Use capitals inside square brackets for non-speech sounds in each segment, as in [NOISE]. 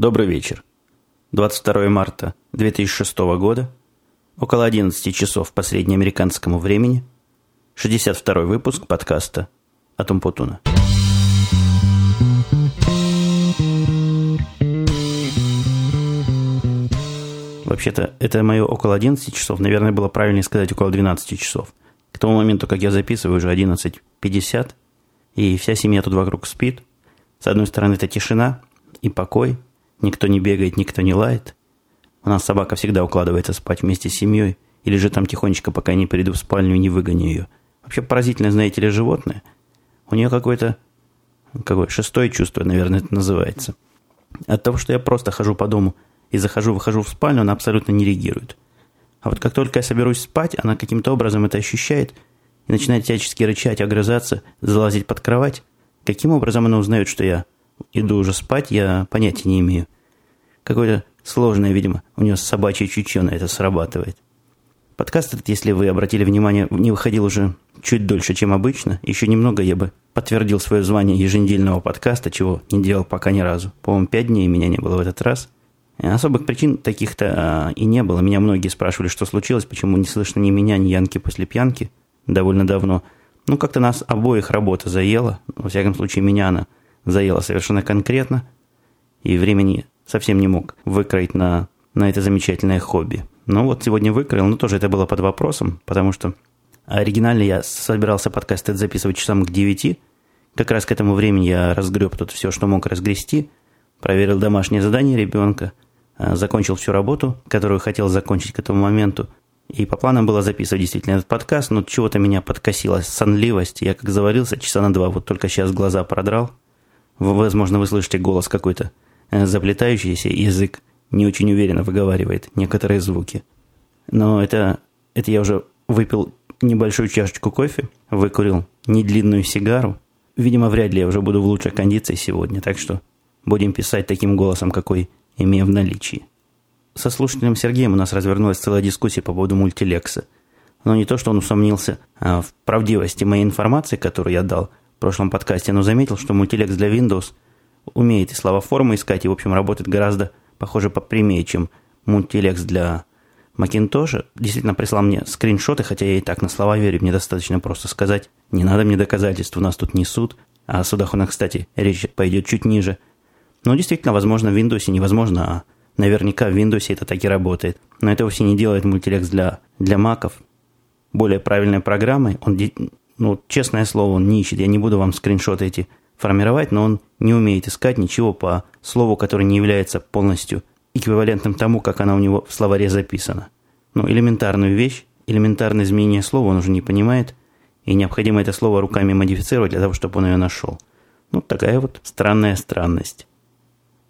Добрый вечер. 22 марта 2006 года, около 11 часов по среднеамериканскому времени, 62 выпуск подкаста «Атум Путуна». Вообще-то, это мое около 11 часов. Наверное, было правильнее сказать около 12 часов. К тому моменту, как я записываю, уже 11.50, и вся семья тут вокруг спит. С одной стороны, это тишина и покой. Никто не бегает, никто не лает. У нас собака всегда укладывается спать вместе с семьей, или же там тихонечко, пока не приду в спальню и не выгоню ее. Вообще поразительное, знаете ли, животное. У нее какое-то, какое шестое чувство, наверное, это называется. От того, что я просто хожу по дому – и захожу-выхожу в спальню, она абсолютно не реагирует. А вот как только я соберусь спать, она каким-то образом это ощущает и начинает всячески рычать, огрызаться, залазить под кровать. Каким образом она узнает, что я иду уже спать, я понятия не имею. Какое-то сложное, видимо, у нее собачье чутье на это срабатывает. Подкаст этот, если вы обратили внимание, не выходил уже чуть дольше, чем обычно. Еще немного я бы подтвердил свое звание еженедельного подкаста, чего не делал пока ни разу. По-моему, пять дней меня не было в этот раз – Особых причин таких-то а, и не было. Меня многие спрашивали, что случилось, почему не слышно ни меня, ни Янки после пьянки довольно давно. Ну, как-то нас обоих работа заела. Во всяком случае, меня она заела совершенно конкретно. И времени совсем не мог выкроить на, на это замечательное хобби. Но вот сегодня выкроил, но тоже это было под вопросом, потому что оригинально я собирался подкаст этот записывать часам к 9. Как раз к этому времени я разгреб тут все, что мог разгрести, проверил домашнее задание ребенка – Э, закончил всю работу, которую хотел закончить к этому моменту. И по планам было записывать действительно этот подкаст, но чего-то меня подкосила сонливость. Я как заварился часа на два, вот только сейчас глаза продрал. Возможно, вы слышите голос какой-то э, заплетающийся, язык не очень уверенно выговаривает некоторые звуки. Но это, это я уже выпил небольшую чашечку кофе, выкурил недлинную сигару. Видимо, вряд ли я уже буду в лучшей кондиции сегодня, так что будем писать таким голосом, какой имея в наличии. Со слушателем Сергеем у нас развернулась целая дискуссия по поводу мультилекса. Но не то, что он усомнился а, в правдивости моей информации, которую я дал прошлом подкасте, но заметил, что мультилекс для Windows умеет и слова-формы искать, и, в общем, работает гораздо, похоже, попрямее, чем мультилекс для Макинтоша. Действительно прислал мне скриншоты, хотя я и так на слова верю, мне достаточно просто сказать, не надо мне доказательств, у нас тут не суд, а о судах у нас, кстати, речь пойдет чуть ниже – ну, действительно, возможно, в Windows невозможно, а наверняка в Windows это так и работает. Но это вовсе не делает мультилекс для, для маков более правильной программой. Он, ну, честное слово, он не ищет. Я не буду вам скриншоты эти формировать, но он не умеет искать ничего по слову, которое не является полностью эквивалентным тому, как она у него в словаре записана. Ну, элементарную вещь, элементарное изменение слова он уже не понимает, и необходимо это слово руками модифицировать для того, чтобы он ее нашел. Ну, такая вот странная странность.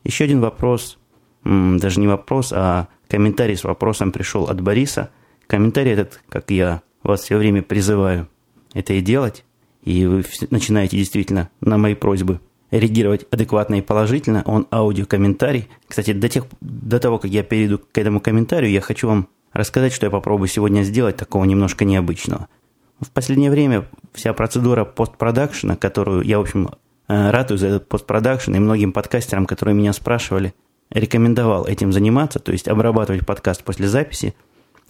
Еще один вопрос, даже не вопрос, а комментарий с вопросом пришел от Бориса. Комментарий этот, как я вас все время призываю это и делать, и вы начинаете действительно на мои просьбы реагировать адекватно и положительно, он аудиокомментарий. Кстати, до, тех, до того, как я перейду к этому комментарию, я хочу вам рассказать, что я попробую сегодня сделать такого немножко необычного. В последнее время вся процедура постпродакшена, которую я, в общем, Э, ратую за этот постпродакшн, и многим подкастерам, которые меня спрашивали, рекомендовал этим заниматься, то есть обрабатывать подкаст после записи.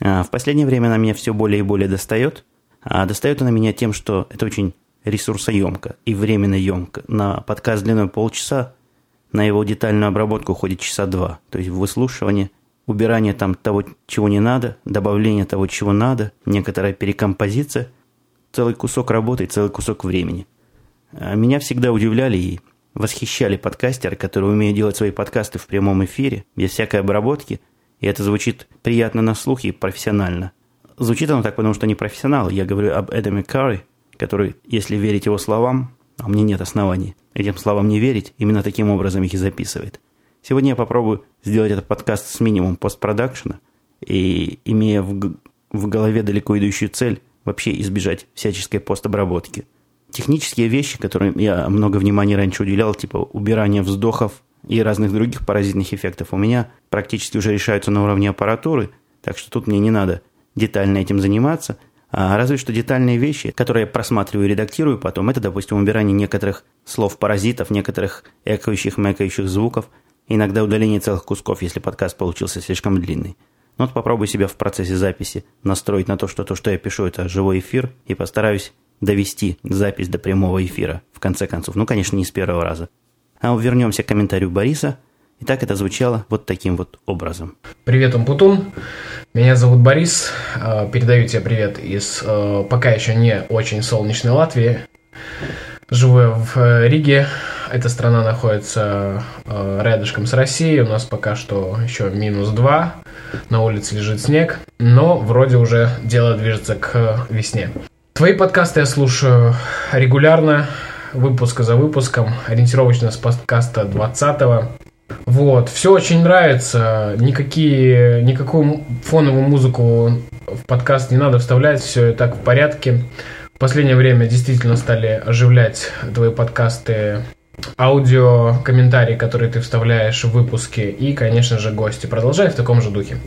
Э, в последнее время она меня все более и более достает. А достает она меня тем, что это очень ресурсоемко и временно емко. На подкаст длиной полчаса на его детальную обработку уходит часа два. То есть выслушивание, убирание там того, чего не надо, добавление того, чего надо, некоторая перекомпозиция. Целый кусок работы и целый кусок времени – а меня всегда удивляли и восхищали подкастеры, которые умеют делать свои подкасты в прямом эфире, без всякой обработки, и это звучит приятно на слух и профессионально. Звучит оно так, потому что не профессионал. Я говорю об Эдаме Карри, который, если верить его словам, а мне нет оснований этим словам не верить, именно таким образом их и записывает. Сегодня я попробую сделать этот подкаст с минимум постпродакшена и, имея в, в голове далеко идущую цель, вообще избежать всяческой постобработки – технические вещи, которым я много внимания раньше уделял, типа убирания вздохов и разных других паразитных эффектов, у меня практически уже решаются на уровне аппаратуры, так что тут мне не надо детально этим заниматься. А разве что детальные вещи, которые я просматриваю и редактирую потом, это, допустим, убирание некоторых слов-паразитов, некоторых экающих, мэкающих звуков. иногда удаление целых кусков, если подкаст получился слишком длинный. Но вот попробую себя в процессе записи настроить на то, что то, что я пишу, это живой эфир, и постараюсь довести запись до прямого эфира, в конце концов. Ну, конечно, не с первого раза. А вернемся к комментарию Бориса. Итак, это звучало вот таким вот образом. Привет, Умпутун. Меня зовут Борис. А, передаю тебе привет из а, пока еще не очень солнечной Латвии. Живу я в э, Риге. Эта страна находится а, рядышком с Россией. У нас пока что еще минус 2. На улице лежит снег. Но вроде уже дело движется к весне. Твои подкасты я слушаю регулярно, выпуск за выпуском, ориентировочно с подкаста 20 Вот, все очень нравится, никакие, никакую фоновую музыку в подкаст не надо вставлять, все и так в порядке. В последнее время действительно стали оживлять твои подкасты аудио, комментарии, которые ты вставляешь в выпуски и, конечно же, гости. Продолжай в таком же духе.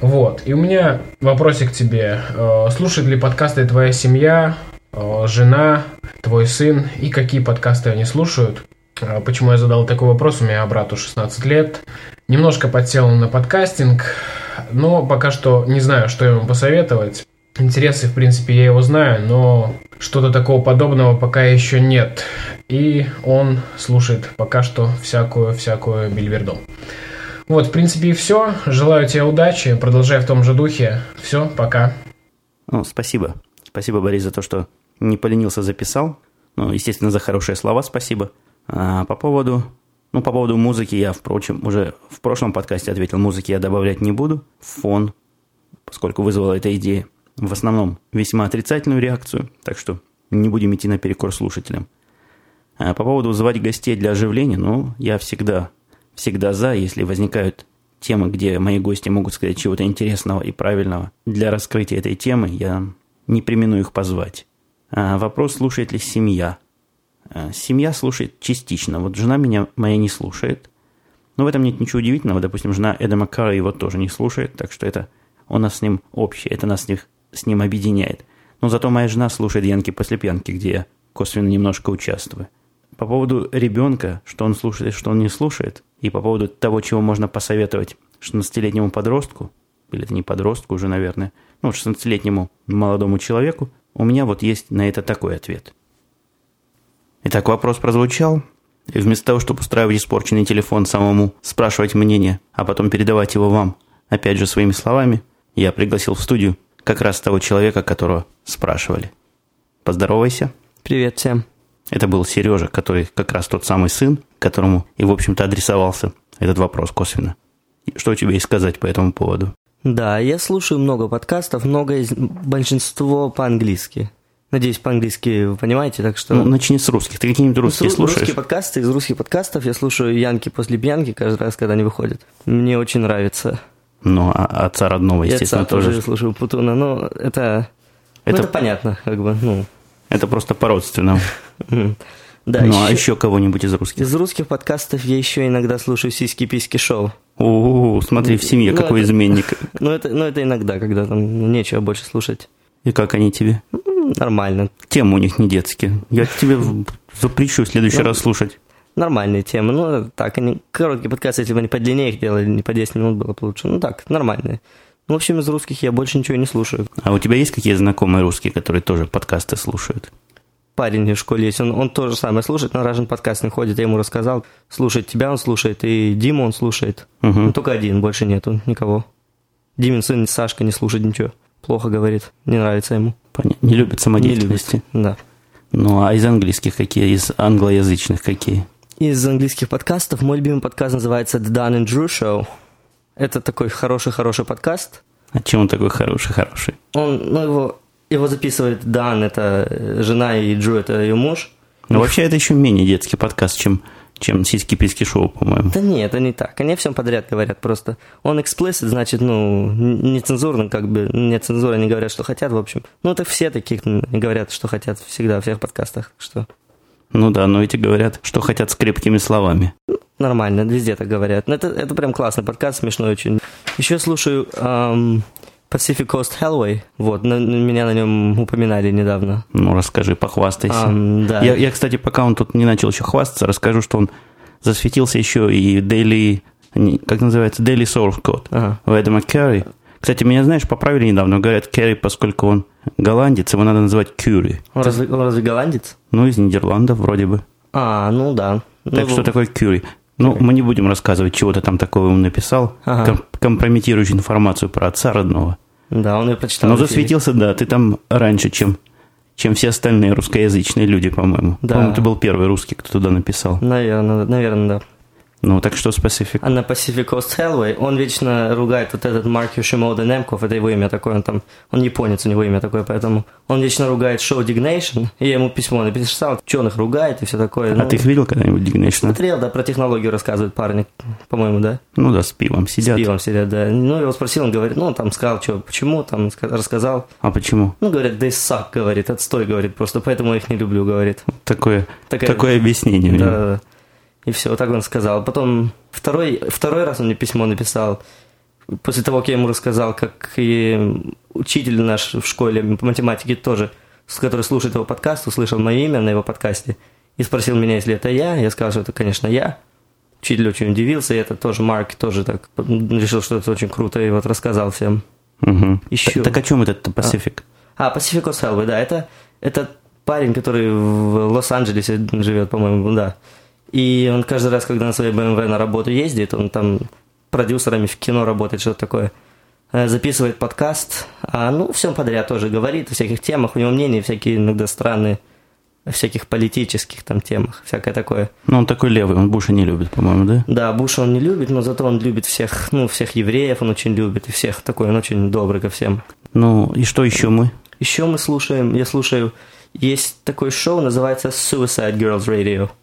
Вот. И у меня вопросик к тебе. Э, слушает ли подкасты твоя семья, э, жена, твой сын и какие подкасты они слушают? Э, почему я задал такой вопрос? У меня брату 16 лет. Немножко подсел на подкастинг, но пока что не знаю, что ему посоветовать. Интересы, в принципе, я его знаю, но что-то такого подобного пока еще нет. И он слушает пока что всякую-всякую бельверду. Вот, в принципе, и все. Желаю тебе удачи. Продолжай в том же духе. Все, пока. Ну, спасибо. Спасибо, Борис, за то, что не поленился, записал. Ну, естественно, за хорошие слова спасибо. А по поводу... Ну, по поводу музыки я, впрочем, уже в прошлом подкасте ответил, музыки я добавлять не буду. Фон, поскольку вызвала эта идея в основном весьма отрицательную реакцию, так что не будем идти наперекор слушателям. А по поводу звать гостей для оживления, ну, я всегда, всегда за, если возникают темы, где мои гости могут сказать чего-то интересного и правильного. Для раскрытия этой темы я не примену их позвать. А вопрос, слушает ли семья. А семья слушает частично. Вот жена меня моя не слушает. Но в этом нет ничего удивительного. Допустим, жена Эда Кара его тоже не слушает, так что это у нас с ним общее, это нас с, них, с ним объединяет. Но зато моя жена слушает Янки после пьянки, где я косвенно немножко участвую. По поводу ребенка, что он слушает и что он не слушает, и по поводу того, чего можно посоветовать 16-летнему подростку, или это не подростку уже, наверное, ну, 16-летнему молодому человеку, у меня вот есть на это такой ответ. Итак, вопрос прозвучал, и вместо того, чтобы устраивать испорченный телефон самому, спрашивать мнение, а потом передавать его вам, опять же своими словами, я пригласил в студию как раз того человека, которого спрашивали. Поздоровайся. Привет всем. Это был Сережа, который как раз тот самый сын, которому и, в общем-то, адресовался этот вопрос косвенно. Что у тебя есть сказать по этому поводу? Да, я слушаю много подкастов, много из большинство по-английски. Надеюсь, по-английски вы понимаете, так что... Ну, начни с русских. Ты какие-нибудь ну, русские ну, слушаешь? Русские подкасты. Из русских подкастов я слушаю Янки после пьянки каждый раз, когда они выходят. Мне очень нравится. Ну, а отца родного, естественно, отца тоже. тоже слушаю Путуна, но это... Это... Ну, это понятно, как бы, ну... Это просто по-родственному. Да, ну, а еще кого-нибудь из русских? Из русских подкастов я еще иногда слушаю «Сиськи-письки шоу». У, смотри, в семье ну, какой это, изменник. [LAUGHS] Ну это, ну, это иногда, когда там нечего больше слушать. И как они тебе? Нормально. Темы у них не детские. Я тебе запрещу в следующий ну, раз слушать нормальные темы. Ну, так, они короткие подкасты, если бы они подлиннее их делали, не по 10 минут было бы лучше. Ну, так, нормальные. Ну, в общем, из русских я больше ничего не слушаю. А у тебя есть какие знакомые русские, которые тоже подкасты слушают? Парень в школе есть, он, он тоже самое слушает, на Ражен подкаст не ходит, я ему рассказал. Слушает тебя он слушает, и Дима он слушает. Угу. Ну, только один, больше нету никого. Димин сын Сашка не слушает ничего. Плохо говорит, не нравится ему. Понятно. Не любит самодеятельности. Не любит, да. Ну, а из английских какие, из англоязычных какие? из английских подкастов. Мой любимый подкаст называется The Dan and Drew Show. Это такой хороший-хороший подкаст. А чем он такой хороший-хороший? Он, ну, его, его записывает Дан, это жена, и Джу, это ее муж. Ну, вообще, это еще менее детский подкаст, чем, чем сиськи-писки шоу, по-моему. Да нет, это не так. Они всем подряд говорят просто. Он explicit, значит, ну, нецензурно, как бы, нет цензуры, они говорят, что хотят, в общем. Ну, это все такие говорят, что хотят всегда, в всех подкастах, что... Ну да, но эти говорят, что хотят с крепкими словами. Нормально, везде так говорят. Это, это прям классный подкаст, смешной очень. Еще слушаю эм, Pacific Coast Hellway. Вот, на, меня на нем упоминали недавно. Ну, расскажи, похвастайся. Um, да. я, я, кстати, пока он тут не начал еще хвастаться, расскажу, что он засветился еще и Daily, как называется, Daily Source Code ага. у Эдама Керри. Кстати, меня, знаешь, поправили недавно. Говорят, Керри, поскольку он голландец, его надо называть Кюри. Он разве, он разве голландец? Ну, из Нидерландов вроде бы. А, ну да. Так ну, что такое Кюри? Ну, мы не будем рассказывать, чего ты там такого ему написал, ага. ком- компрометирующую информацию про отца родного. Да, он ее прочитал. Но засветился, да, ты там раньше, чем, чем все остальные русскоязычные люди, по-моему. Да. По-моему, ты был первый русский, кто туда написал. Наверное, наверное, да. Ну, так что Pacific? А на Pacific Coast Railway он вечно ругает вот этот Марк Юшимода Немков, это его имя такое, он там, он японец, у него имя такое, поэтому он вечно ругает шоу Dignation, и я ему письмо написал, что он их ругает и все такое. А ну, ты их видел когда-нибудь Dignation? Смотрел, да, про технологию рассказывают парни, по-моему, да? Ну да, с пивом сидят. С пивом сидят, да. Ну, его спросил, он говорит, ну, он там сказал, что, почему, там, рассказал. А почему? Ну, говорит, they suck, говорит, отстой, говорит, просто поэтому я их не люблю, говорит. Такое, Такая, такое объяснение. Да, да, да. И все, вот так он сказал. Потом второй, второй раз он мне письмо написал. После того, как я ему рассказал, как и учитель наш в школе по математике тоже, который слушает его подкаст, услышал мое имя на его подкасте и спросил меня, если это я. Я сказал, что это, конечно, я. Учитель очень удивился, и это тоже Марк тоже так решил, что это очень круто, и вот рассказал всем. Угу. Еще... Так, так о чем этот Pacific? А, а Pacific Oswald, да, это, это парень, который в Лос-Анджелесе живет, по-моему, да. И он каждый раз, когда на своей BMW на работу ездит, он там продюсерами в кино работает, что-то такое, э, записывает подкаст, а ну, всем подряд тоже говорит о всяких темах, у него мнения всякие иногда странные, о всяких политических там темах, всякое такое. Ну, он такой левый, он Буша не любит, по-моему, да? Да, Буша он не любит, но зато он любит всех, ну, всех евреев он очень любит, и всех такой, он очень добрый ко всем. Ну, и что еще мы? Еще мы слушаем, я слушаю, есть такое шоу, называется Suicide Girls Radio –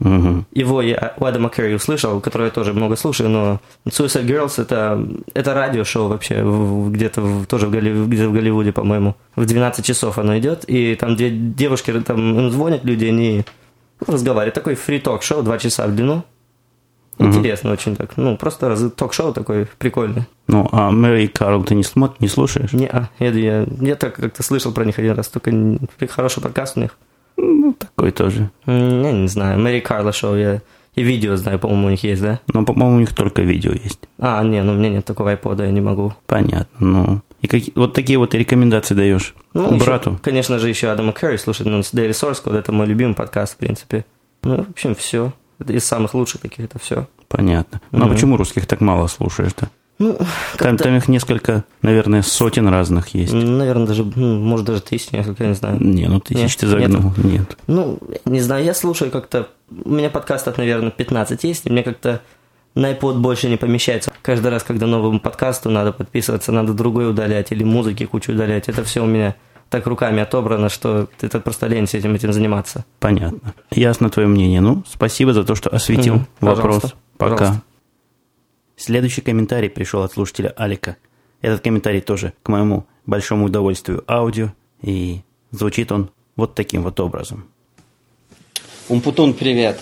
Угу. Его я у Адама Керри услышал, которое я тоже много слушаю, но Suicide Girls это, это радиошоу вообще, где-то в, тоже в, Голли, где в Голливуде, по-моему. В 12 часов оно идет, и там две девушки, там им звонят люди, они разговаривают. Такой фри-ток шоу, два часа в длину. Интересно угу. очень так. Ну, просто раз, ток-шоу такой прикольный. Ну, а Мэри и Карл ты не, смотр, не слушаешь? Не, я, я, я так как-то слышал про них один раз, только хороший подкаст у них. Ну, такой тоже. Я не знаю. Мэри Карла шоу, я и видео знаю, по-моему, у них есть, да? Ну, по-моему, у них только видео есть. А, не, ну у меня нет такого айпода, я не могу. Понятно, ну. И как, вот такие вот рекомендации даешь ну, брату? Еще, конечно же, еще Адама Керри слушать, ну, с Daily Source Code, это мой любимый подкаст, в принципе. Ну, в общем, все. Это из самых лучших таких, это все. Понятно. Ну, mm-hmm. а почему русских так мало слушаешь-то? Ну, там, там их несколько, наверное, сотен разных есть. Наверное, даже, может, даже тысяч, несколько, я не знаю. Не, ну тысяч нет, ты загнул, нет. нет. Ну, не знаю, я слушаю как-то, у меня подкастов, наверное, 15 есть, и мне как-то на iPod больше не помещается. Каждый раз, когда новому подкасту надо подписываться, надо другой удалять или музыки кучу удалять. Это все у меня так руками отобрано, что это просто лень с этим, этим заниматься. Понятно. Ясно твое мнение. Ну, спасибо за то, что осветил угу, вопрос. Пока. Пожалуйста. Следующий комментарий пришел от слушателя Алика. Этот комментарий тоже, к моему большому удовольствию, аудио, и звучит он вот таким вот образом. Умпутун, привет.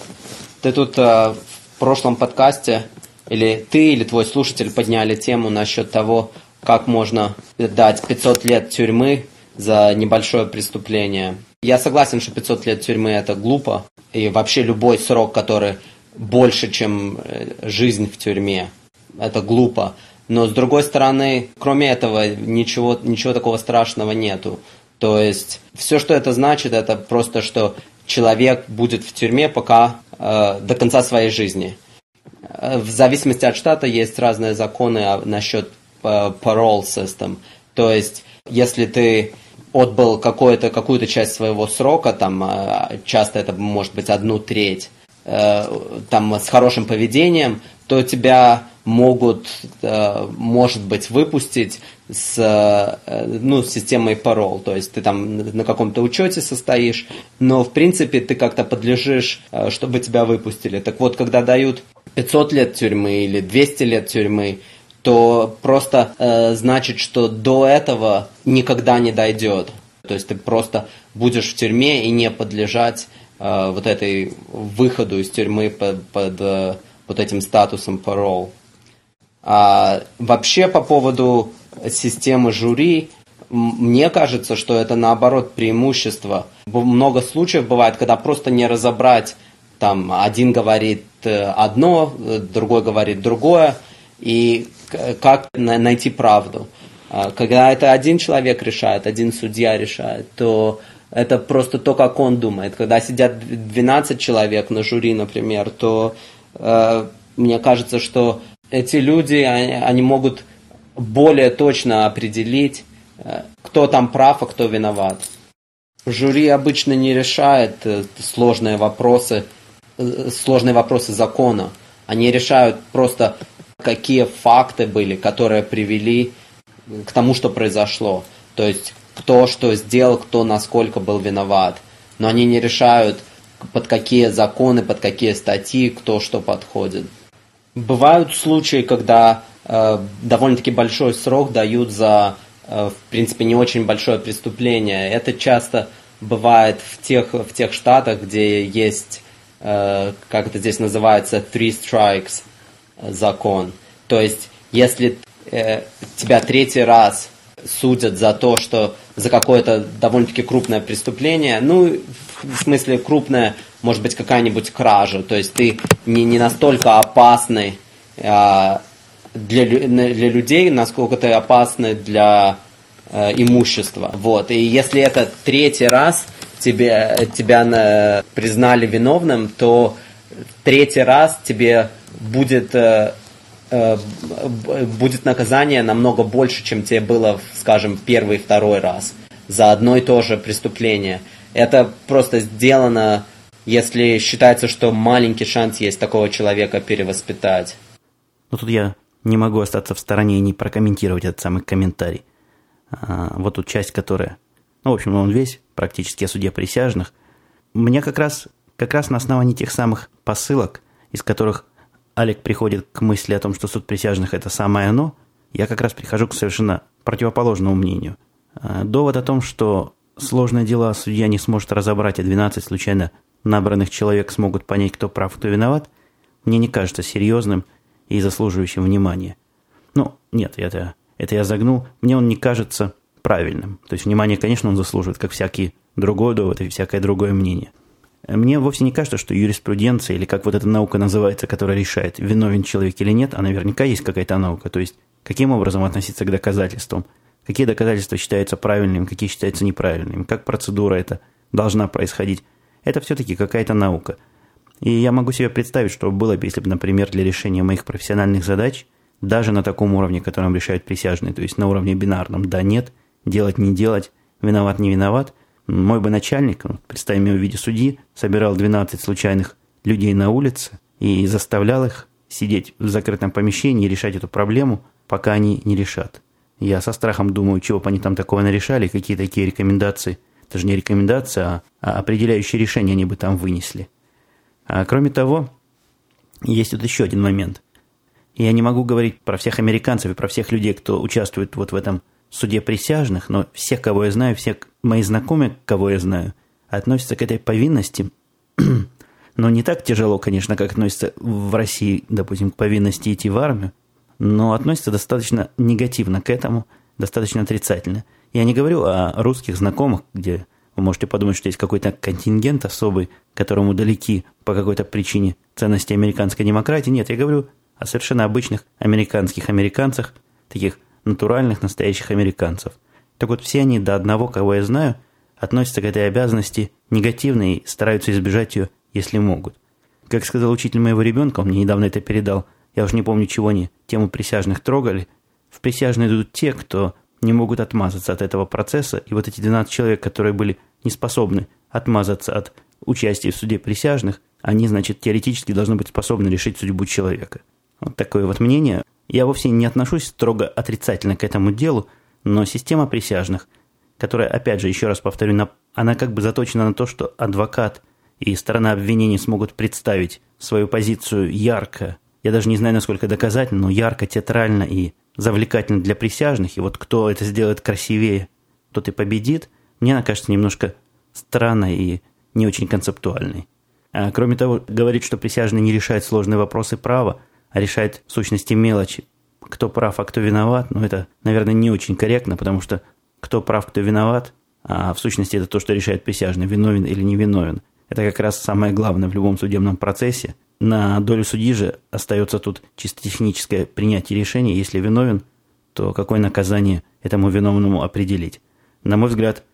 Ты тут э, в прошлом подкасте, или ты, или твой слушатель подняли тему насчет того, как можно дать 500 лет тюрьмы за небольшое преступление. Я согласен, что 500 лет тюрьмы это глупо, и вообще любой срок, который больше, чем э, жизнь в тюрьме, это глупо. Но с другой стороны, кроме этого, ничего, ничего такого страшного нету. То есть все, что это значит, это просто, что человек будет в тюрьме пока э, до конца своей жизни. Э, в зависимости от штата есть разные законы насчет э, parole system. То есть, если ты отбыл какую-то какую часть своего срока, там э, часто это может быть одну треть, э, там с хорошим поведением, то тебя могут, э, может быть, выпустить с э, ну, системой парол. То есть ты там на каком-то учете состоишь, но в принципе ты как-то подлежишь, э, чтобы тебя выпустили. Так вот, когда дают 500 лет тюрьмы или 200 лет тюрьмы, то просто э, значит, что до этого никогда не дойдет. То есть ты просто будешь в тюрьме и не подлежать э, вот этой выходу из тюрьмы под, под э, вот этим статусом парол. А, вообще по поводу системы жюри, мне кажется, что это наоборот преимущество. Много случаев бывает, когда просто не разобрать там один говорит одно, другой говорит другое, и как найти правду. А, когда это один человек решает, один судья решает, то это просто то, как он думает. Когда сидят 12 человек на жюри, например, то э, мне кажется, что эти люди, они, они могут более точно определить, э, кто там прав, а кто виноват. Жюри обычно не решает э, сложные вопросы, э, сложные вопросы закона. Они решают просто, какие факты были, которые привели к тому, что произошло. То есть, кто что сделал, кто насколько был виноват. Но они не решают, под какие законы, под какие статьи, кто что подходит. Бывают случаи, когда э, довольно-таки большой срок дают за, э, в принципе, не очень большое преступление. Это часто бывает в тех, в тех штатах, где есть, э, как это здесь называется, three strikes закон. То есть, если э, тебя третий раз судят за то, что за какое-то довольно-таки крупное преступление, ну, в смысле крупное, может быть, какая-нибудь кража, то есть ты не, не настолько опасный э, для, для людей, насколько ты опасный для э, имущества. Вот. И если это третий раз тебе, тебя на, признали виновным, то третий раз тебе будет э, будет наказание намного больше, чем тебе было, скажем, первый и второй раз за одно и то же преступление. Это просто сделано, если считается, что маленький шанс есть такого человека перевоспитать. Ну тут я не могу остаться в стороне и не прокомментировать этот самый комментарий. А, вот тут часть, которая... Ну, в общем, он весь практически о суде присяжных. Мне как раз, как раз на основании тех самых посылок, из которых Алик приходит к мысли о том, что суд присяжных – это самое оно, я как раз прихожу к совершенно противоположному мнению. А, довод о том, что сложное дело судья не сможет разобрать, а 12 случайно набранных человек смогут понять, кто прав, кто виноват, мне не кажется серьезным и заслуживающим внимания. Ну, нет, это, это я загнул. Мне он не кажется правильным. То есть внимание, конечно, он заслуживает, как всякий другой довод и всякое другое мнение. Мне вовсе не кажется, что юриспруденция, или как вот эта наука называется, которая решает, виновен человек или нет, а наверняка есть какая-то наука. То есть, каким образом относиться к доказательствам, какие доказательства считаются правильными, какие считаются неправильными, как процедура эта должна происходить. Это все-таки какая-то наука. И я могу себе представить, что было бы, если бы, например, для решения моих профессиональных задач, даже на таком уровне, которым решают присяжные, то есть на уровне бинарном «да-нет», «делать-не делать», «виноват-не виноват», мой бы начальник, представим его в виде судьи, собирал 12 случайных людей на улице и заставлял их сидеть в закрытом помещении и решать эту проблему, пока они не решат. Я со страхом думаю, чего бы они там такого нарешали, какие такие рекомендации. Это же не рекомендация, а, а определяющие решения они бы там вынесли. А кроме того, есть тут еще один момент. Я не могу говорить про всех американцев и про всех людей, кто участвует вот в этом суде присяжных, но все, кого я знаю, все мои знакомые, кого я знаю, относятся к этой повинности, [CLEARS THROAT] но не так тяжело, конечно, как относятся в России, допустим, к повинности идти в армию, но относятся достаточно негативно к этому, достаточно отрицательно. Я не говорю о русских знакомых, где вы можете подумать, что есть какой-то контингент особый, которому далеки по какой-то причине ценности американской демократии. Нет, я говорю о совершенно обычных американских американцах, таких натуральных настоящих американцев. Так вот, все они до одного, кого я знаю, относятся к этой обязанности негативно и стараются избежать ее, если могут. Как сказал учитель моего ребенка, он мне недавно это передал, я уж не помню, чего они тему присяжных трогали, в присяжные идут те, кто не могут отмазаться от этого процесса, и вот эти 12 человек, которые были не способны отмазаться от участия в суде присяжных, они, значит, теоретически должны быть способны решить судьбу человека. Вот такое вот мнение. Я вовсе не отношусь строго отрицательно к этому делу, но система присяжных, которая, опять же, еще раз повторю, она как бы заточена на то, что адвокат и сторона обвинения смогут представить свою позицию ярко, я даже не знаю, насколько доказательно, но ярко, театрально и завлекательно для присяжных, и вот кто это сделает красивее, тот и победит, мне она кажется немножко странной и не очень концептуальной. А кроме того, говорить, что присяжные не решают сложные вопросы права, а решает в сущности мелочи. Кто прав, а кто виноват, ну это, наверное, не очень корректно, потому что кто прав, кто виноват, а в сущности это то, что решает присяжный, виновен или не виновен. Это как раз самое главное в любом судебном процессе. На долю судьи же остается тут чисто техническое принятие решения. Если виновен, то какое наказание этому виновному определить? На мой взгляд,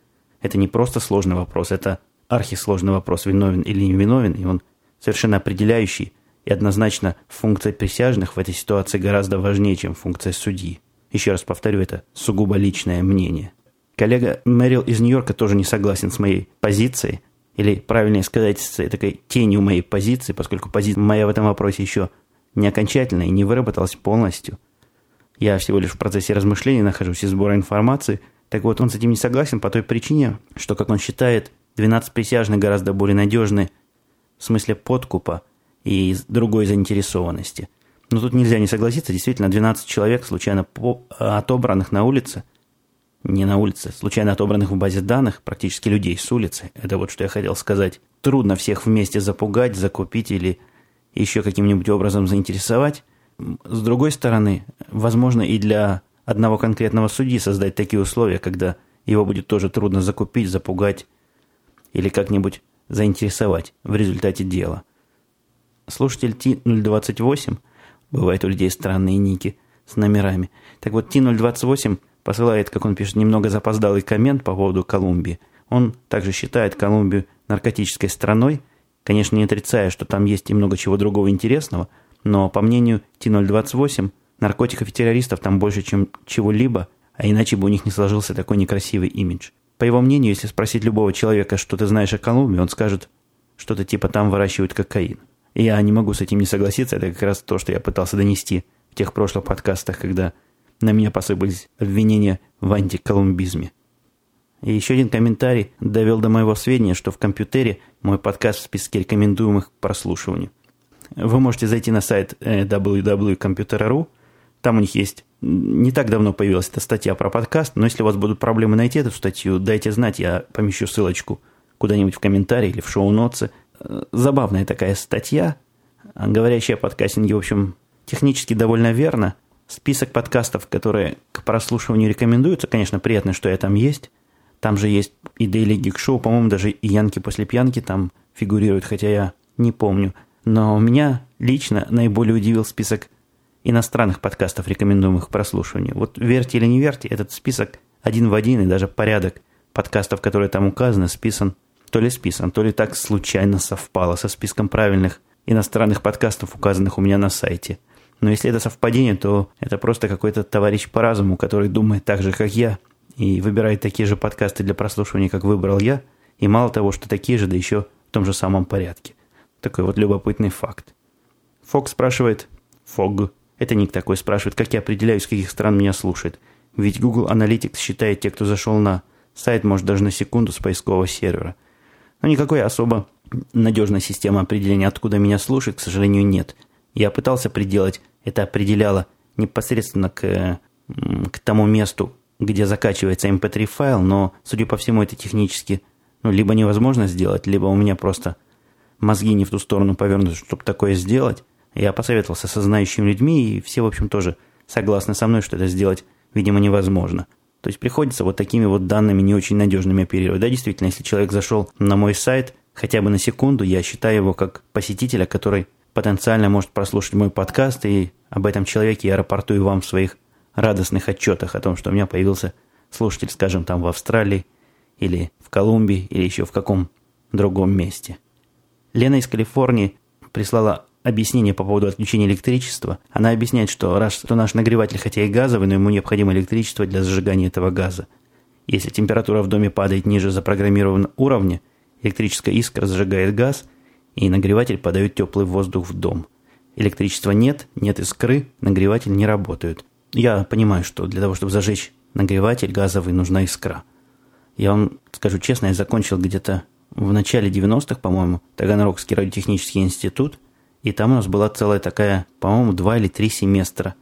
это не просто сложный вопрос, это архисложный вопрос, виновен или не виновен, и он совершенно определяющий, и однозначно функция присяжных в этой ситуации гораздо важнее, чем функция судьи. Еще раз повторю, это сугубо личное мнение. Коллега Мэрил из Нью-Йорка тоже не согласен с моей позицией, или, правильнее сказать, с такой тенью моей позиции, поскольку позиция моя в этом вопросе еще не окончательная и не выработалась полностью. Я всего лишь в процессе размышлений нахожусь и сбора информации. Так вот, он с этим не согласен по той причине, что, как он считает, 12 присяжных гораздо более надежны в смысле подкупа и другой заинтересованности. Но тут нельзя не согласиться, действительно, 12 человек, случайно отобранных на улице, не на улице, случайно отобранных в базе данных, практически людей с улицы, это вот что я хотел сказать, трудно всех вместе запугать, закупить или еще каким-нибудь образом заинтересовать. С другой стороны, возможно и для одного конкретного судьи создать такие условия, когда его будет тоже трудно закупить, запугать или как-нибудь заинтересовать в результате дела. Слушатель T028, бывает у людей странные ники с номерами, так вот T028 посылает, как он пишет, немного запоздалый коммент по поводу Колумбии. Он также считает Колумбию наркотической страной, конечно, не отрицая, что там есть и много чего другого интересного, но, по мнению T028, наркотиков и террористов там больше, чем чего-либо, а иначе бы у них не сложился такой некрасивый имидж. По его мнению, если спросить любого человека, что ты знаешь о Колумбии, он скажет, что-то типа там выращивают кокаин. И я не могу с этим не согласиться, это как раз то, что я пытался донести в тех прошлых подкастах, когда на меня посыпались обвинения в антиколумбизме. И еще один комментарий довел до моего сведения, что в компьютере мой подкаст в списке рекомендуемых к прослушиванию. Вы можете зайти на сайт э, www.computer.ru, там у них есть не так давно появилась эта статья про подкаст, но если у вас будут проблемы найти эту статью, дайте знать, я помещу ссылочку куда-нибудь в комментарии или в шоу-ноты. Э, забавная такая статья, говорящая о подкастинге, в общем, технически довольно верно. Список подкастов, которые к прослушиванию рекомендуются, конечно, приятно, что я там есть. Там же есть и Daily Geek Show, по-моему, даже и Янки после пьянки там фигурируют, хотя я не помню. Но меня лично наиболее удивил список иностранных подкастов, рекомендуемых к прослушиванию. Вот верьте или не верьте, этот список один в один и даже порядок подкастов, которые там указаны, списан, то ли списан, то ли так случайно совпало со списком правильных иностранных подкастов, указанных у меня на сайте. Но если это совпадение, то это просто какой-то товарищ по разуму, который думает так же, как я, и выбирает такие же подкасты для прослушивания, как выбрал я, и мало того, что такие же, да еще в том же самом порядке. Такой вот любопытный факт. Фок спрашивает, Фог, это Ник такой спрашивает, как я определяю, с каких стран меня слушает. Ведь Google Analytics считает те, кто зашел на сайт, может, даже на секунду с поискового сервера. Но никакой особо надежной системы определения, откуда меня слушает, к сожалению, нет. Я пытался приделать, это определяло непосредственно к, к тому месту, где закачивается mp3 файл, но, судя по всему, это технически ну, либо невозможно сделать, либо у меня просто мозги не в ту сторону повернуты, чтобы такое сделать. Я посоветовался со знающими людьми, и все, в общем, тоже согласны со мной, что это сделать, видимо, невозможно. То есть приходится вот такими вот данными не очень надежными оперировать. Да, действительно, если человек зашел на мой сайт хотя бы на секунду, я считаю его как посетителя, который потенциально может прослушать мой подкаст, и об этом человеке я рапортую вам в своих радостных отчетах о том, что у меня появился слушатель, скажем, там в Австралии, или в Колумбии, или еще в каком другом месте. Лена из Калифорнии прислала объяснение по поводу отключения электричества. Она объясняет, что раз что наш нагреватель хотя и газовый, но ему необходимо электричество для зажигания этого газа. Если температура в доме падает ниже запрограммированного уровня, электрическая искра зажигает газ, и нагреватель подает теплый воздух в дом. Электричества нет, нет искры, нагреватель не работает. Я понимаю, что для того, чтобы зажечь нагреватель газовый, нужна искра. Я вам скажу честно, я закончил где-то в начале 90-х, по-моему, Таганрогский радиотехнический институт, и там у нас была целая такая, по-моему, два или три семестра.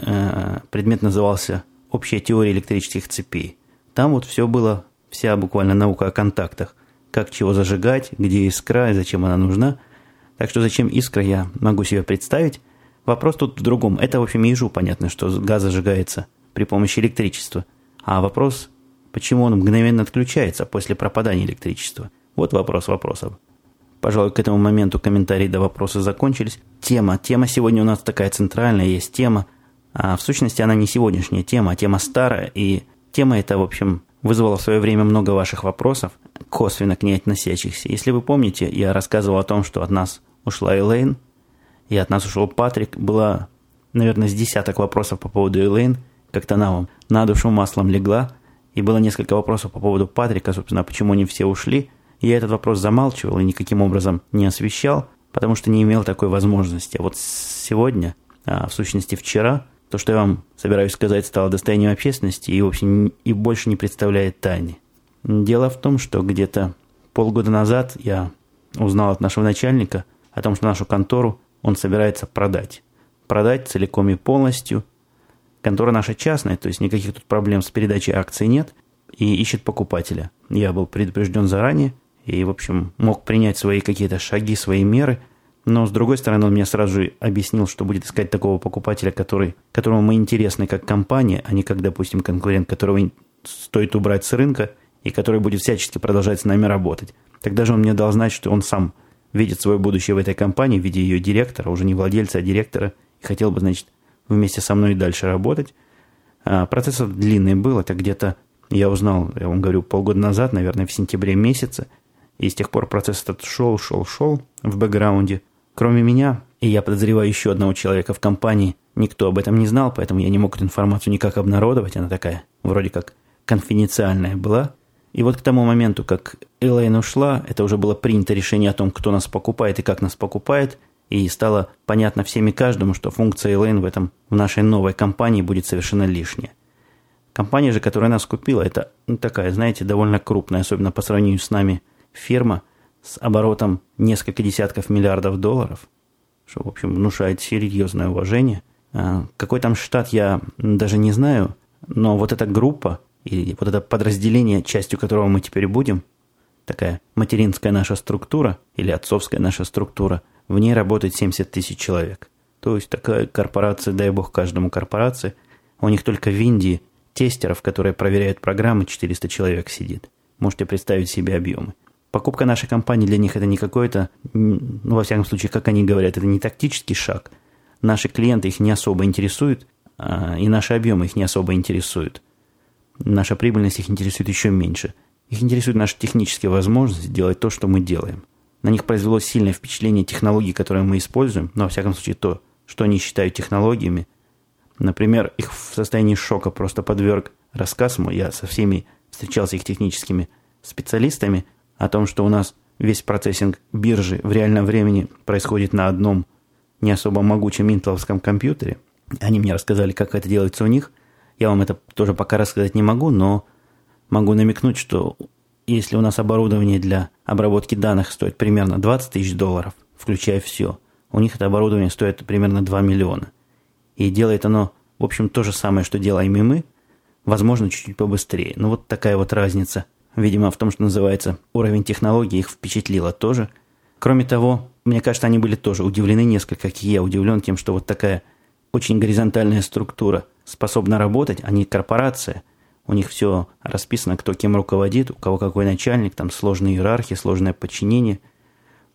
Э, предмет назывался «Общая теория электрических цепей». Там вот все было, вся буквально наука о контактах. Как чего зажигать, где искра и зачем она нужна. Так что зачем искра, я могу себе представить. Вопрос тут в другом. Это, в общем, ежу понятно, что газ зажигается при помощи электричества. А вопрос, почему он мгновенно отключается после пропадания электричества. Вот вопрос вопросов. Пожалуй, к этому моменту комментарии до вопроса закончились. Тема. Тема сегодня у нас такая центральная, есть тема. А в сущности она не сегодняшняя тема, а тема старая. И тема эта, в общем, вызвала в свое время много ваших вопросов, косвенно к ней относящихся. Если вы помните, я рассказывал о том, что от нас ушла Элейн, и от нас ушел Патрик. Было, наверное, с десяток вопросов по поводу Элейн. Как-то она вам на душу маслом легла. И было несколько вопросов по поводу Патрика, собственно, почему они все ушли. Я этот вопрос замалчивал и никаким образом не освещал, потому что не имел такой возможности. А вот сегодня, а в сущности вчера, то, что я вам собираюсь сказать, стало достоянием общественности и, в общем, и больше не представляет тайны. Дело в том, что где-то полгода назад я узнал от нашего начальника о том, что нашу контору он собирается продать. Продать целиком и полностью. Контора наша частная, то есть никаких тут проблем с передачей акций нет, и ищет покупателя. Я был предупрежден заранее, и, в общем, мог принять свои какие-то шаги, свои меры, но, с другой стороны, он мне сразу же объяснил, что будет искать такого покупателя, который, которому мы интересны как компания, а не как, допустим, конкурент, которого стоит убрать с рынка и который будет всячески продолжать с нами работать. Тогда же он мне дал знать, что он сам видит свое будущее в этой компании в виде ее директора, уже не владельца, а директора, и хотел бы, значит, вместе со мной дальше работать. А процесс длинный был, это где-то, я узнал, я вам говорю, полгода назад, наверное, в сентябре месяце, и с тех пор процесс этот шел, шел, шел в бэкграунде. Кроме меня, и я подозреваю еще одного человека в компании, никто об этом не знал, поэтому я не мог эту информацию никак обнародовать, она такая, вроде как, конфиденциальная была. И вот к тому моменту, как Элейн ушла, это уже было принято решение о том, кто нас покупает и как нас покупает, и стало понятно всем и каждому, что функция Элейн в этом, в нашей новой компании будет совершенно лишняя. Компания же, которая нас купила, это ну, такая, знаете, довольно крупная, особенно по сравнению с нами, фирма с оборотом несколько десятков миллиардов долларов, что, в общем, внушает серьезное уважение. А, какой там штат, я даже не знаю, но вот эта группа, и вот это подразделение, частью которого мы теперь будем, такая материнская наша структура или отцовская наша структура, в ней работает 70 тысяч человек. То есть такая корпорация, дай бог каждому корпорации, у них только в Индии тестеров, которые проверяют программы, 400 человек сидит. Можете представить себе объемы. Покупка нашей компании для них это не какой-то, ну, во всяком случае, как они говорят, это не тактический шаг. Наши клиенты их не особо интересуют, а, и наши объемы их не особо интересуют наша прибыльность их интересует еще меньше. Их интересует наша техническая возможность делать то, что мы делаем. На них произвело сильное впечатление технологий, которые мы используем, но, во всяком случае, то, что они считают технологиями. Например, их в состоянии шока просто подверг рассказ мой, я со всеми встречался их техническими специалистами, о том, что у нас весь процессинг биржи в реальном времени происходит на одном не особо могучем интеловском компьютере. Они мне рассказали, как это делается у них. Я вам это тоже пока рассказать не могу, но могу намекнуть, что если у нас оборудование для обработки данных стоит примерно 20 тысяч долларов, включая все, у них это оборудование стоит примерно 2 миллиона. И делает оно, в общем, то же самое, что делаем и мы, возможно, чуть-чуть побыстрее. Но вот такая вот разница, видимо, в том, что называется уровень технологий, их впечатлило тоже. Кроме того, мне кажется, они были тоже удивлены несколько, как и я удивлен тем, что вот такая очень горизонтальная структура – способна работать, они корпорация, у них все расписано, кто кем руководит, у кого какой начальник, там сложные иерархии, сложное подчинение.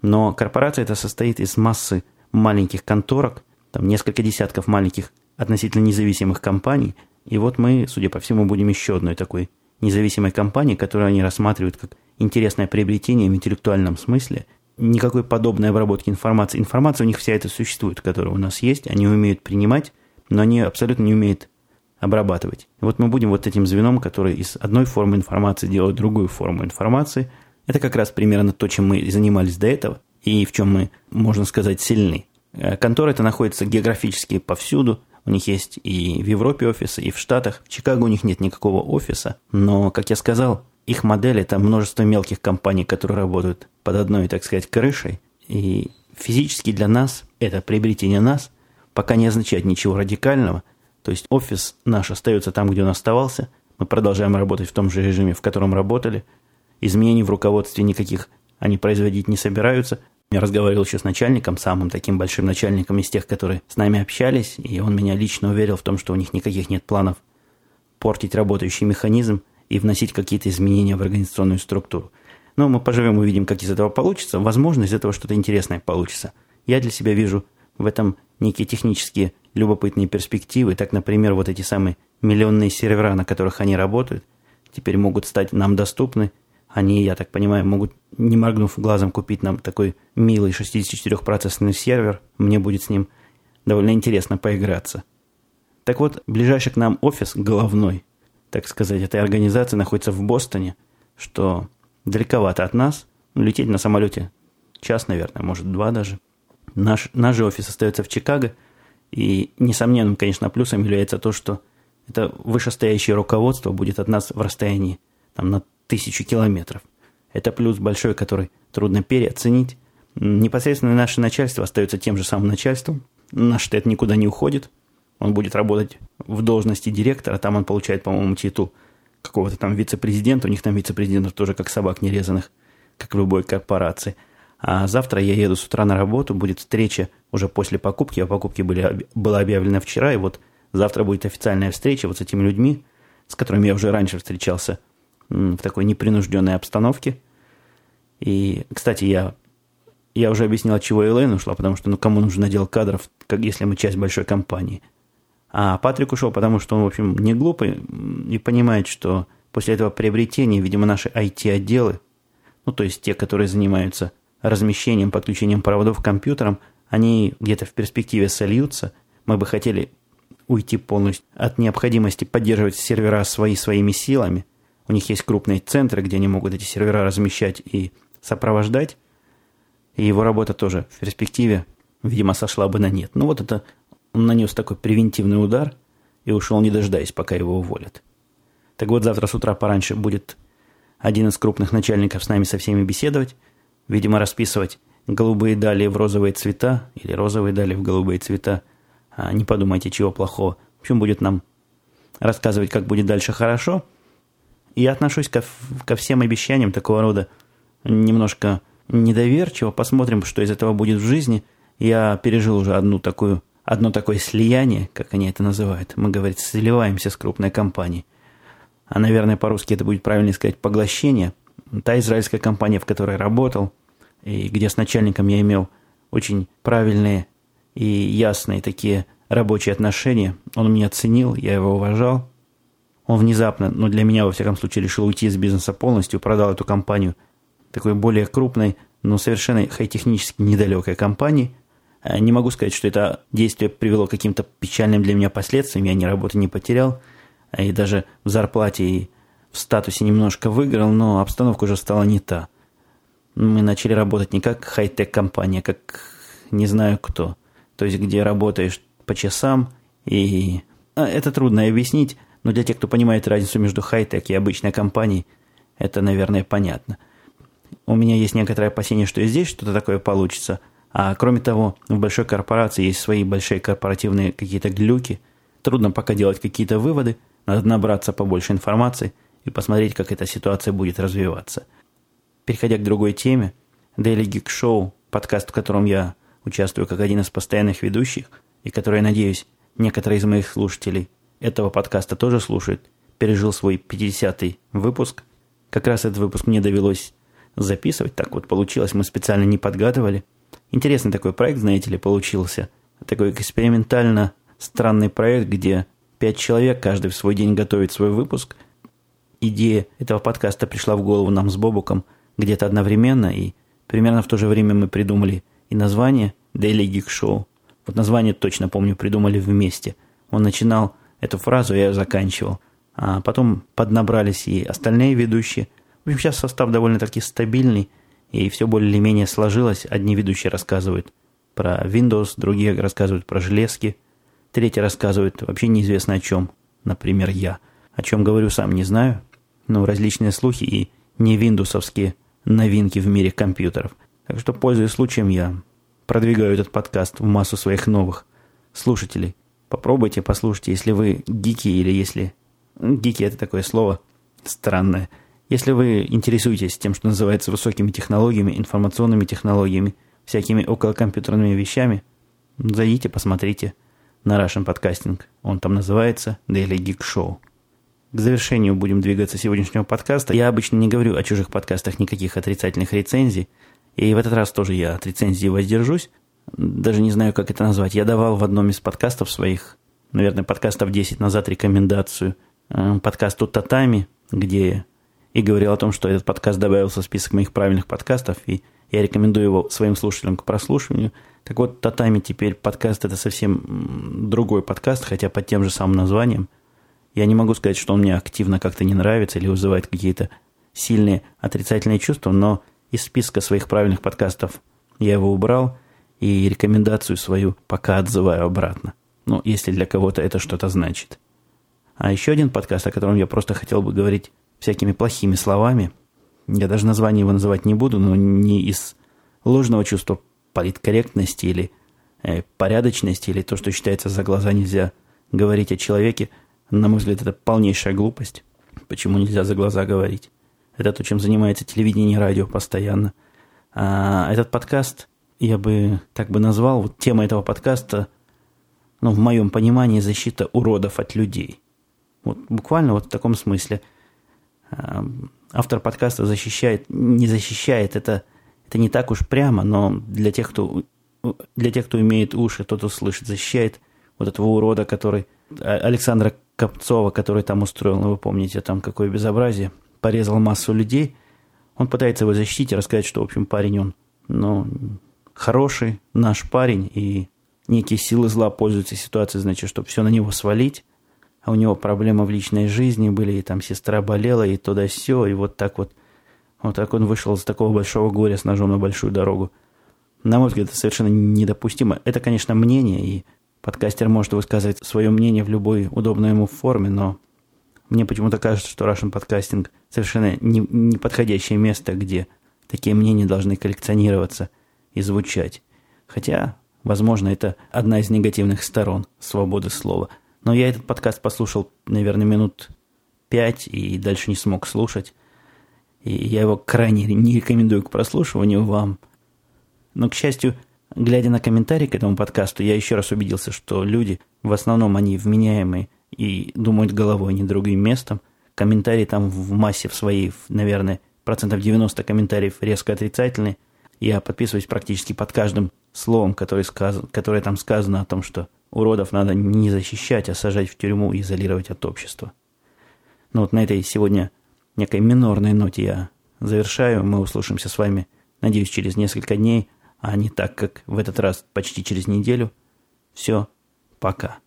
Но корпорация это состоит из массы маленьких конторок, там несколько десятков маленьких относительно независимых компаний. И вот мы, судя по всему, будем еще одной такой независимой компанией, которую они рассматривают как интересное приобретение в интеллектуальном смысле. Никакой подобной обработки информации. Информация у них вся эта существует, которая у нас есть, они умеют принимать но они абсолютно не умеют обрабатывать. И вот мы будем вот этим звеном, который из одной формы информации делает другую форму информации. Это как раз примерно то, чем мы занимались до этого, и в чем мы, можно сказать, сильны. Э, контора это находится географически повсюду. У них есть и в Европе офисы, и в Штатах. В Чикаго у них нет никакого офиса. Но, как я сказал, их модель – это множество мелких компаний, которые работают под одной, так сказать, крышей. И физически для нас, это приобретение нас, пока не означает ничего радикального. То есть офис наш остается там, где он оставался. Мы продолжаем работать в том же режиме, в котором работали. Изменений в руководстве никаких они производить не собираются. Я разговаривал еще с начальником, самым таким большим начальником из тех, которые с нами общались, и он меня лично уверил в том, что у них никаких нет планов портить работающий механизм и вносить какие-то изменения в организационную структуру. Но мы поживем, увидим, как из этого получится. Возможно, из этого что-то интересное получится. Я для себя вижу в этом некие технические любопытные перспективы. Так, например, вот эти самые миллионные сервера, на которых они работают, теперь могут стать нам доступны. Они, я так понимаю, могут, не моргнув глазом, купить нам такой милый 64-процессорный сервер. Мне будет с ним довольно интересно поиграться. Так вот, ближайший к нам офис головной, так сказать, этой организации находится в Бостоне, что далековато от нас. Лететь на самолете час, наверное, может, два даже. Наш, наш же офис остается в Чикаго, и несомненным, конечно, плюсом является то, что это вышестоящее руководство будет от нас в расстоянии там, на тысячу километров. Это плюс большой, который трудно переоценить. Непосредственно наше начальство остается тем же самым начальством. Наш штат никуда не уходит. Он будет работать в должности директора. Там он получает, по-моему, титул какого-то там вице-президента. У них там вице-президентов тоже как собак нерезанных, как в любой корпорации – а завтра я еду с утра на работу, будет встреча уже после покупки, а покупки были, была объявлена вчера, и вот завтра будет официальная встреча вот с этими людьми, с которыми я уже раньше встречался в такой непринужденной обстановке. И, кстати, я, я уже объяснил, от чего Элэйн ушла, потому что ну кому нужен отдел кадров, как если мы часть большой компании. А Патрик ушел, потому что он, в общем, не глупый и понимает, что после этого приобретения, видимо, наши IT-отделы, ну, то есть те, которые занимаются размещением, подключением проводов к компьютерам, они где-то в перспективе сольются. Мы бы хотели уйти полностью от необходимости поддерживать сервера свои своими силами. У них есть крупные центры, где они могут эти сервера размещать и сопровождать. И его работа тоже в перспективе, видимо, сошла бы на нет. Ну вот это он нанес такой превентивный удар и ушел, не дожидаясь, пока его уволят. Так вот, завтра с утра пораньше будет один из крупных начальников с нами со всеми беседовать – Видимо, расписывать голубые дали в розовые цвета или розовые дали в голубые цвета. А не подумайте, чего плохого. В общем, будет нам рассказывать, как будет дальше хорошо. Я отношусь ко, ко всем обещаниям такого рода немножко недоверчиво. Посмотрим, что из этого будет в жизни. Я пережил уже одну такую, одно такое слияние, как они это называют. Мы, говорит, сливаемся с крупной компанией. А, наверное, по-русски это будет правильно сказать поглощение – та израильская компания, в которой работал, и где с начальником я имел очень правильные и ясные такие рабочие отношения, он меня оценил, я его уважал. Он внезапно, ну для меня, во всяком случае, решил уйти из бизнеса полностью, продал эту компанию такой более крупной, но совершенно хай-технически недалекой компании. Э, не могу сказать, что это действие привело к каким-то печальным для меня последствиям, я ни работы не потерял, и даже в зарплате и в статусе немножко выиграл, но обстановка уже стала не та. Мы начали работать не как хай-тек компания, как не знаю кто. То есть, где работаешь по часам, и а, это трудно объяснить, но для тех, кто понимает разницу между хай-тек и обычной компанией, это, наверное, понятно. У меня есть некоторое опасение, что и здесь что-то такое получится. А кроме того, в большой корпорации есть свои большие корпоративные какие-то глюки. Трудно пока делать какие-то выводы, надо набраться побольше информации – и посмотреть, как эта ситуация будет развиваться. Переходя к другой теме, Daily Geek Show, подкаст, в котором я участвую как один из постоянных ведущих, и который, я надеюсь, некоторые из моих слушателей этого подкаста тоже слушают, пережил свой 50-й выпуск. Как раз этот выпуск мне довелось записывать, так вот получилось, мы специально не подгадывали. Интересный такой проект, знаете ли, получился. Такой экспериментально странный проект, где пять человек каждый в свой день готовит свой выпуск – идея этого подкаста пришла в голову нам с Бобуком где-то одновременно, и примерно в то же время мы придумали и название Daily Geek Show. Вот название точно помню, придумали вместе. Он начинал эту фразу, я ее заканчивал. А потом поднабрались и остальные ведущие. В общем, сейчас состав довольно-таки стабильный, и все более-менее сложилось. Одни ведущие рассказывают про Windows, другие рассказывают про железки, третьи рассказывают вообще неизвестно о чем, например, я. О чем говорю, сам не знаю, ну, различные слухи и не виндусовские новинки в мире компьютеров. Так что, пользуясь случаем, я продвигаю этот подкаст в массу своих новых слушателей. Попробуйте, послушайте, если вы гики или если... Гики – это такое слово странное. Если вы интересуетесь тем, что называется высокими технологиями, информационными технологиями, всякими околокомпьютерными вещами, зайдите, посмотрите на Russian Podcasting. Он там называется Daily Geek Show. К завершению будем двигаться сегодняшнего подкаста. Я обычно не говорю о чужих подкастах никаких отрицательных рецензий. И в этот раз тоже я от рецензии воздержусь. Даже не знаю, как это назвать. Я давал в одном из подкастов своих, наверное, подкастов 10 назад рекомендацию э, подкасту «Татами», где и говорил о том, что этот подкаст добавился в список моих правильных подкастов, и я рекомендую его своим слушателям к прослушиванию. Так вот, «Татами» теперь подкаст – это совсем другой подкаст, хотя под тем же самым названием – я не могу сказать, что он мне активно как-то не нравится или вызывает какие-то сильные отрицательные чувства, но из списка своих правильных подкастов я его убрал и рекомендацию свою пока отзываю обратно. Ну, если для кого-то это что-то значит. А еще один подкаст, о котором я просто хотел бы говорить всякими плохими словами, я даже название его называть не буду, но не из ложного чувства политкорректности или э, порядочности, или то, что считается за глаза нельзя говорить о человеке – на мой взгляд, это полнейшая глупость. Почему нельзя за глаза говорить? Это то, чем занимается телевидение и радио постоянно. А этот подкаст я бы так бы назвал, вот тема этого подкаста, ну, в моем понимании, защита уродов от людей. Вот буквально вот в таком смысле. А, автор подкаста защищает, не защищает, это, это не так уж прямо, но для тех, кто, для тех, кто имеет уши, тот услышит, защищает вот этого урода, который Александра Копцова, который там устроил, ну вы помните, там какое безобразие, порезал массу людей, он пытается его защитить и рассказать, что, в общем, парень он, ну, хороший, наш парень, и некие силы зла пользуются ситуацией, значит, чтобы все на него свалить, а у него проблемы в личной жизни были, и там сестра болела, и туда все, и вот так вот, вот так он вышел из такого большого горя с ножом на большую дорогу. На мой взгляд, это совершенно недопустимо. Это, конечно, мнение, и Подкастер может высказывать свое мнение в любой удобной ему форме, но мне почему-то кажется, что Russian подкастинг совершенно неподходящее не место, где такие мнения должны коллекционироваться и звучать. Хотя, возможно, это одна из негативных сторон свободы слова. Но я этот подкаст послушал, наверное, минут пять и дальше не смог слушать. И я его крайне не рекомендую к прослушиванию вам. Но, к счастью, Глядя на комментарии к этому подкасту, я еще раз убедился, что люди, в основном они вменяемые и думают головой, а не другим местом. Комментарии там в массе в своей, наверное, процентов 90 комментариев резко отрицательные. Я подписываюсь практически под каждым словом, которое, сказ... которое там сказано о том, что уродов надо не защищать, а сажать в тюрьму и изолировать от общества. Ну вот на этой сегодня некой минорной ноте я завершаю. Мы услышимся с вами, надеюсь, через несколько дней – а не так, как в этот раз почти через неделю. Все, пока.